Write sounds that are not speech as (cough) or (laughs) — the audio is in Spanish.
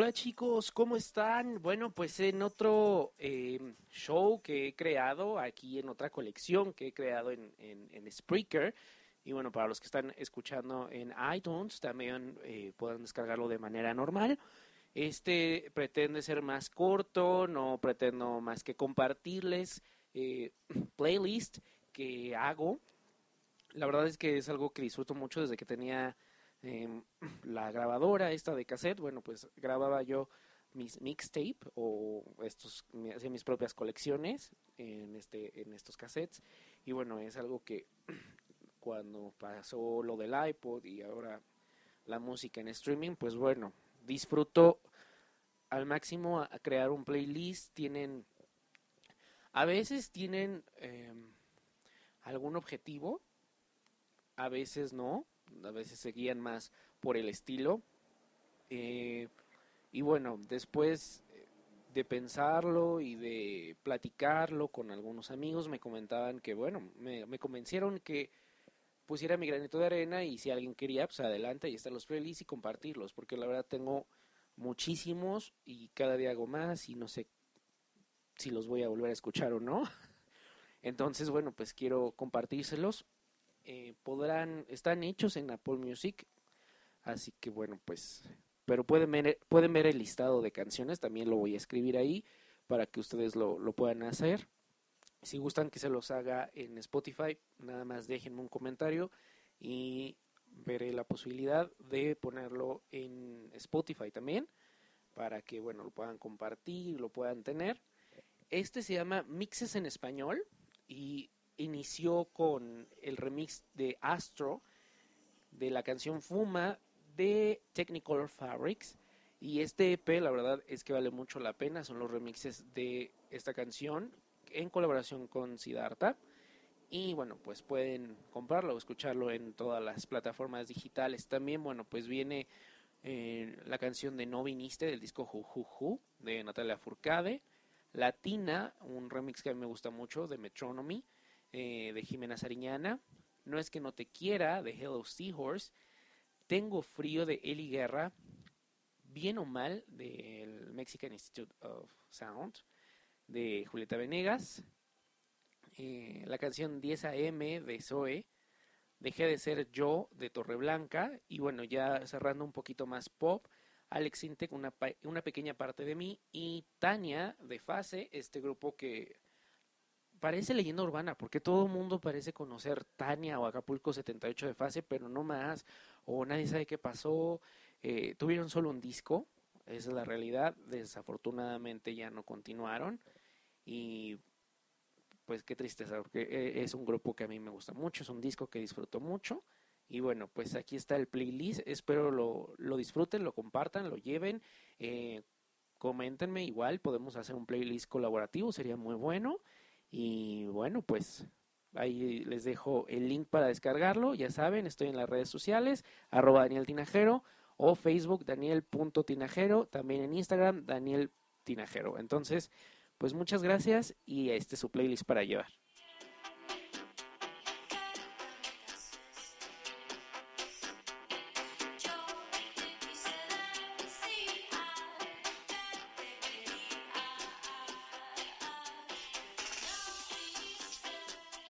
Hola chicos, ¿cómo están? Bueno, pues en otro em, show que he creado, aquí en otra colección que he creado en, en, Spreaker, y bueno, para los que están escuchando en iTunes, también eh, pueden descargarlo de manera normal. Este pretende ser más corto, no pretendo más que compartirles eh, (clears throat) playlist que hago. La verdad es que es algo que disfruto mucho desde que tenía Em, (clears throat) la grabadora esta de cassette, bueno, pues grababa yo mis mixtape o estos hacía mis propias colecciones en este en estos cassettes. Y bueno, es algo que (clears throat) cuando pasó lo del iPod y ahora la música en streaming, pues bueno, disfruto al máximo a, crear un playlist, tienen a veces tienen em, algún objetivo, a veces no, a veces se guían más por el estilo. Eh, y bueno, después de pensarlo y de platicarlo con algunos amigos, me comentaban que, bueno, me, convencieron que pusiera mi granito de arena y si alguien quería, pues adelante, y están los playlists y compartirlos, porque la verdad tengo muchísimos y cada día hago más y no sé si los voy a volver a escuchar o no. (laughs) Entonces, bueno, pues quiero compartírselos eh, podrán, están hechos en Apple Music, así que bueno, pues, pero pueden ver, pueden ver el listado de canciones, también lo voy a escribir ahí para que ustedes lo, lo puedan hacer. Si gustan que se los haga en Spotify, nada más déjenme un comentario y veré la posibilidad de ponerlo en Spotify también para que bueno lo puedan compartir, lo puedan tener. Este se llama Mixes en español y inició con el remix de Astro de la canción Fuma de Technicolor Fabrics. Y este EP, la verdad es que vale mucho la pena. Son los remixes de esta canción en colaboración con Siddhartha. Y bueno, pues pueden comprarlo o escucharlo en todas las plataformas digitales. También, bueno, pues viene eh, la canción de No Viniste del disco Jujuju de Natalia Furcade. Latina, un remix que a mí me gusta mucho de Metronomy. Eh, de Jimena Sariñana, No es que no te quiera de Hello Seahorse, Tengo frío de Eli Guerra, Bien o mal del Mexican Institute of Sound de Julieta Venegas, eh, la canción 10 AM de Zoe, Dejé de ser yo de Torreblanca. Y bueno, ya cerrando un poquito más pop, Alex Intec, una, una pequeña parte de mí. Y Tania de Fase, este grupo que parece leyenda urbana, porque todo el mundo parece conocer Tania o Acapulco 78 de fase, pero no más, o nadie sabe qué pasó. Eh, tuvieron solo un disco, esa es la realidad, desafortunadamente ya no continuaron, y pues qué tristeza, porque eh, es un grupo que a mí me gusta mucho, es un disco que disfruto mucho, y bueno, pues aquí está el playlist, espero lo, lo disfruten, lo compartan, lo lleven, eh, coméntenme igual, podemos hacer un playlist colaborativo, sería muy bueno. Y bueno, pues ahí les dejo el link para descargarlo. Ya saben, estoy en las redes sociales, arroba Daniel Tinajero o Facebook Daniel.tinajero, también en Instagram Daniel Tinajero. Entonces, pues muchas gracias y este es su playlist para llevar.